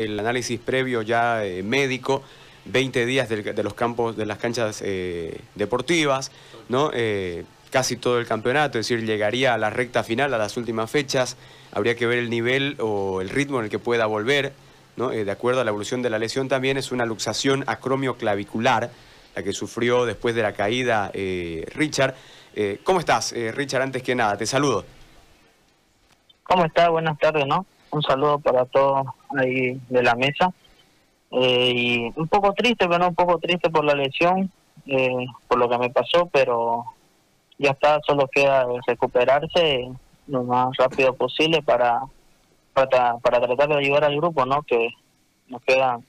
el análisis previo ya eh, médico, 20 días de, los campos, de las canchas eh, deportivas, ¿no? Eh, casi todo el campeonato, es decir, llegaría a la recta final, a las últimas fechas, habría que ver el nivel o el ritmo en el que pueda volver, ¿no? de acuerdo a la evolución de la lesión también, es una luxación acromioclavicular, la que sufrió después de la caída Richard. ¿Cómo estás, Richard? Antes que nada, te saludo. ¿Cómo estás? Buenas tardes, ¿no? Un saludo para todos ahí de la mesa. Eh, y un poco triste, pero un poco triste por la lesión, eh, por lo que me pasó, pero ya está, solo queda recuperarse lo más rápido posible para, para, para tratar de ayudar al grupo, ¿no? Que nos quedan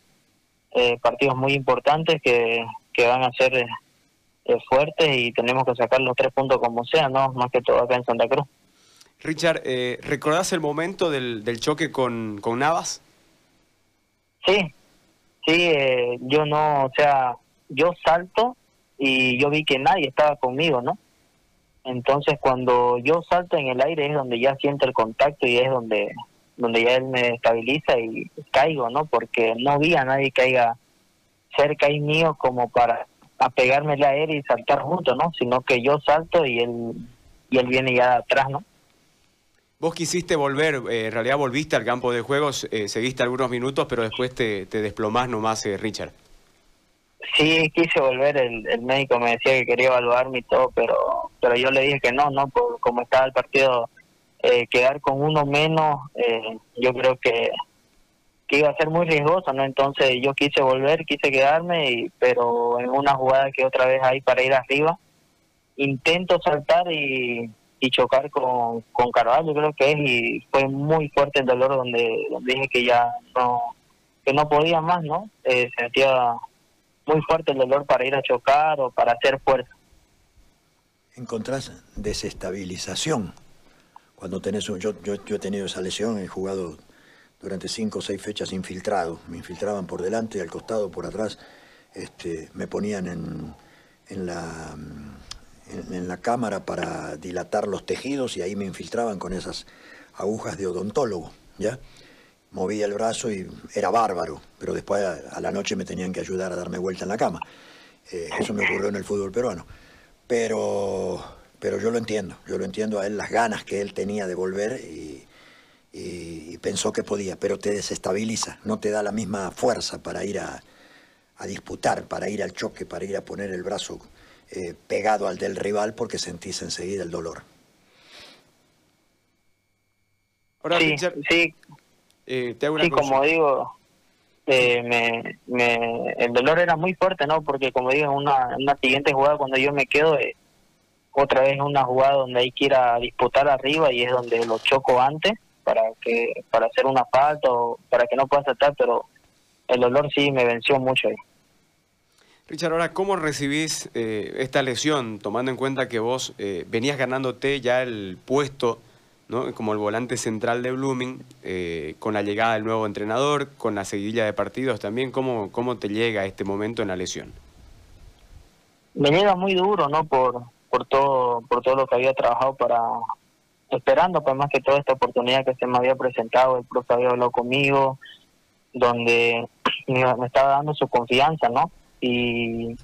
eh, partidos muy importantes que, que van a ser fuertes y tenemos que sacar los tres puntos como sea, ¿no? Más que todo acá en Santa Cruz. Richard, eh, ¿recordás el momento del, del choque con, con Navas? Sí, sí, eh, yo no, o sea, yo salto y yo vi que nadie estaba conmigo, ¿no? Entonces cuando yo salto en el aire es donde ya siento el contacto y es donde donde ya él me estabiliza y caigo, ¿no? Porque no vi a nadie caiga cerca y mío como para apegármele a él y saltar juntos, ¿no? Sino que yo salto y él y él viene ya atrás, ¿no? Vos quisiste volver, eh, en realidad volviste al campo de juegos, eh, seguiste algunos minutos, pero después te, te desplomás nomás, eh, Richard. Sí, quise volver, el, médico me decía que quería evaluarme y todo, pero pero yo le dije que no, no, por como estaba el partido, quedar con uno menos, yo creo que, que iba a ser muy riesgoso, ¿no? Entonces yo quise volver, quise quedarme, y, pero en una jugada que otra vez hay para ir arriba, intento saltar y y chocar con, con Carvalho creo que es y fue muy fuerte el dolor donde, dije que ya no que no podía más no eh, sentía muy fuerte el dolor para ir a chocar o para hacer fuerza. Encontrás desestabilización cuando tenés un, yo, yo, yo he tenido esa lesión he jugado durante cinco o seis fechas infiltrado me infiltraban por delante al costado por atrás este me ponían en en la en, la cámara para dilatar los tejidos y ahí me infiltraban con esas agujas de odontólogo, ¿ya? Movía el brazo y era bárbaro, pero después a, la noche me tenían que ayudar a darme vuelta en la cama. Eh, eso me ocurrió en el fútbol peruano. Pero, pero yo lo entiendo, yo lo entiendo a él las ganas que él tenía de volver y, y, pensó que podía, pero te desestabiliza, no te da la misma fuerza para ir a, a disputar, para ir al choque, para ir a poner el brazo eh, pegado al del rival porque sentís enseguida el dolor. sí, sí, eh, sí como digo, eh, me, me, el dolor era muy fuerte, ¿no? Porque como digo, una, una siguiente jugada cuando yo me quedo, otra vez una jugada donde hay que ir a disputar arriba y es donde lo choco antes para que para hacer una falta o para que no pueda saltar, pero el dolor sí me venció mucho ahí. Richard, ahora, ¿cómo recibís eh, esta lesión, tomando en cuenta que vos eh, venías ganándote ya el puesto ¿no? como el volante central de Blooming, eh, con la llegada del nuevo entrenador, con la seguidilla de partidos también? ¿Cómo, ¿Cómo te llega este momento en la lesión? Me llega muy duro, ¿no? Por, por, todo, por todo lo que había trabajado para, esperando pues más que toda esta oportunidad que se me había presentado, el profe había hablado conmigo, donde me estaba dando su confianza, ¿no? Y,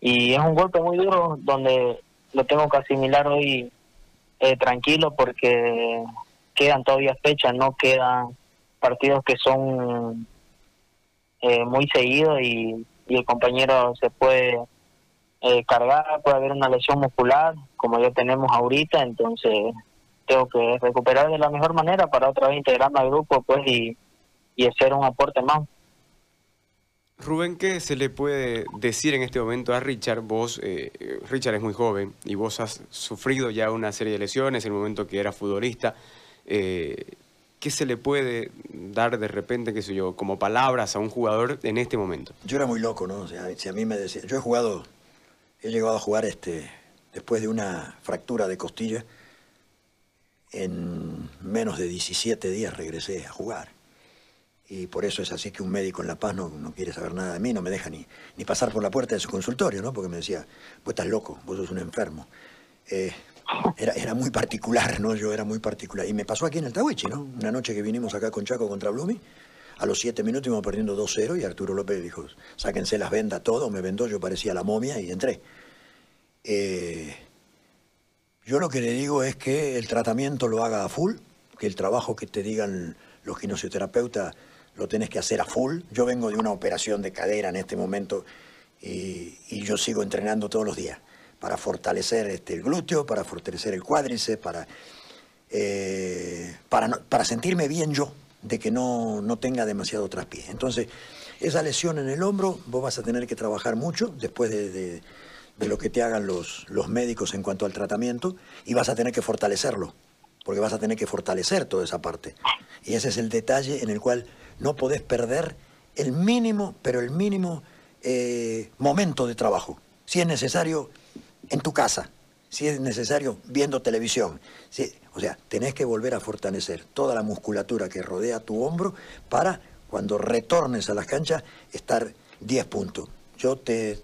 y es un golpe muy duro donde lo tengo que asimilar hoy eh, tranquilo porque quedan todavía fechas, no quedan partidos que son eh, muy seguidos y, el compañero se puede eh, cargar, puede haber una lesión muscular como ya tenemos ahorita, entonces tengo que recuperar de la mejor manera para otra vez integrarme al grupo pues y, y hacer un aporte más. Rubén, ¿qué se le puede decir en este momento a Richard? Vos, eh, Richard es muy joven y vos has sufrido ya una serie de lesiones en el momento que era futbolista. Eh, ¿Qué se le puede dar de repente, qué sé yo, como palabras a un jugador en este momento? Yo era muy loco, ¿no? O sea, si a mí me decía, yo he jugado, he llegado a jugar este, después de una fractura de costilla, en menos de 17 días regresé a jugar y por eso es así que un médico en La Paz no, no, quiere saber nada de mí, no me deja ni, ni pasar por la puerta de su consultorio, ¿no? Porque me decía, vos estás loco, vos sos un enfermo. Eh, era, era muy particular, ¿no? Yo era muy particular. Y me pasó aquí en el Tawichi, ¿no? Una noche que vinimos acá con Chaco contra Blumi, A los siete minutos íbamos perdiendo 2-0 y Arturo López dijo, sáquense las vendas todo, me vendó, yo parecía la momia y entré. Eh, yo lo que le digo es que el tratamiento lo haga a full, que el trabajo que te digan los kinesioterapeutas lo tenés que hacer a full. Yo vengo de una operación de cadera en este momento y, yo sigo entrenando todos los días para fortalecer este, el glúteo, para fortalecer el cuádriceps, para, eh, para, para sentirme bien yo, de que no, no tenga demasiado traspié. Entonces, esa lesión en el hombro, vos vas a tener que trabajar mucho después de, de, de, lo que te hagan los, los médicos en cuanto al tratamiento y vas a tener que fortalecerlo, porque vas a tener que fortalecer toda esa parte. Y ese es el detalle en el cual no podés perder el mínimo, pero el mínimo eh, momento de trabajo. Si es necesario, en tu casa. Si es necesario, viendo televisión. Si, o sea, tenés que volver a fortalecer toda la musculatura que rodea tu hombro para, cuando retornes a las canchas, estar 10 puntos. Yo te,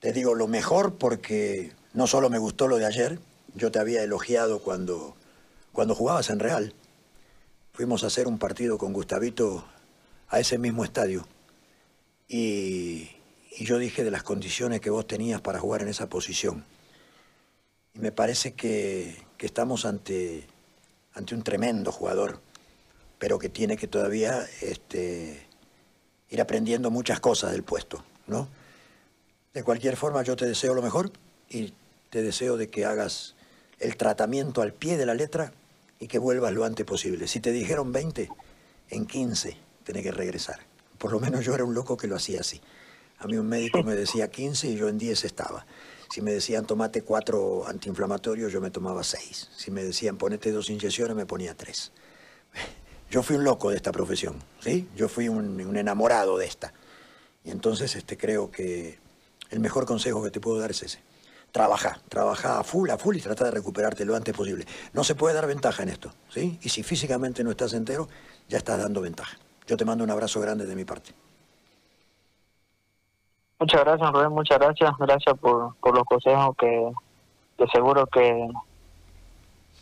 te digo lo mejor porque no solo me gustó lo de ayer, yo te había elogiado cuando, cuando jugabas en Real. Fuimos a hacer un partido con Gustavito a ese mismo estadio. Y, yo dije de las condiciones que vos tenías para jugar en esa posición. Y me parece que, que estamos ante, ante un tremendo jugador, pero que tiene que todavía este, ir aprendiendo muchas cosas del puesto, ¿no? De cualquier forma, yo te deseo lo mejor y te deseo de que hagas el tratamiento al pie de la letra y que vuelvas lo antes posible. Si te dijeron 20, en 15 tenés que regresar. Por lo menos yo era un loco que lo hacía así. A mí un médico me decía 15 y yo en 10 estaba. Si me decían tomate cuatro antiinflamatorios, yo me tomaba seis. Si me decían ponete dos inyecciones, me ponía tres. Yo fui un loco de esta profesión, ¿sí? Yo fui un, un enamorado de esta. Y entonces este, creo que el mejor consejo que te puedo dar es ese. Trabaja, trabaja a full, a full y trata de recuperarte lo antes posible. No se puede dar ventaja en esto, ¿sí? Y si físicamente no estás entero, ya estás dando ventaja. Yo te mando un abrazo grande de mi parte. Muchas gracias, Rubén, muchas gracias. Gracias por, por los consejos que, que seguro que,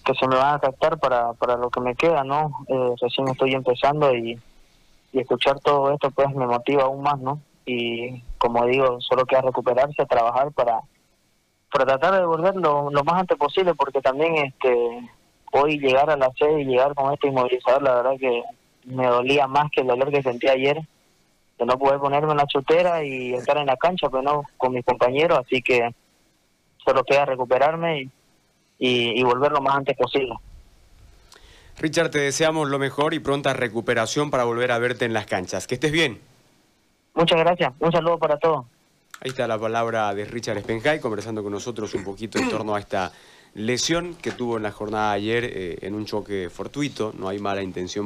que se me van a captar para, para lo que me queda, ¿no? Eh, recién estoy empezando y, y escuchar todo esto pues me motiva aún más, ¿no? Y como digo, solo queda recuperarse, trabajar para, para tratar de volver lo, lo más antes posible, porque también este hoy llegar a la sede y llegar con este inmovilizador, la verdad que me dolía más que el dolor que sentí ayer de no poder ponerme en la chutera y estar en la cancha, pero no con mis compañeros, así que solo queda recuperarme y, y, y volver lo más antes posible. Richard, te deseamos lo mejor y pronta recuperación para volver a verte en las canchas. Que estés bien. Muchas gracias. Un saludo para todos. Ahí está la palabra de Richard Spenjay conversando con nosotros un poquito en torno a esta lesión que tuvo en la jornada de ayer eh, en un choque fortuito. No hay mala intención.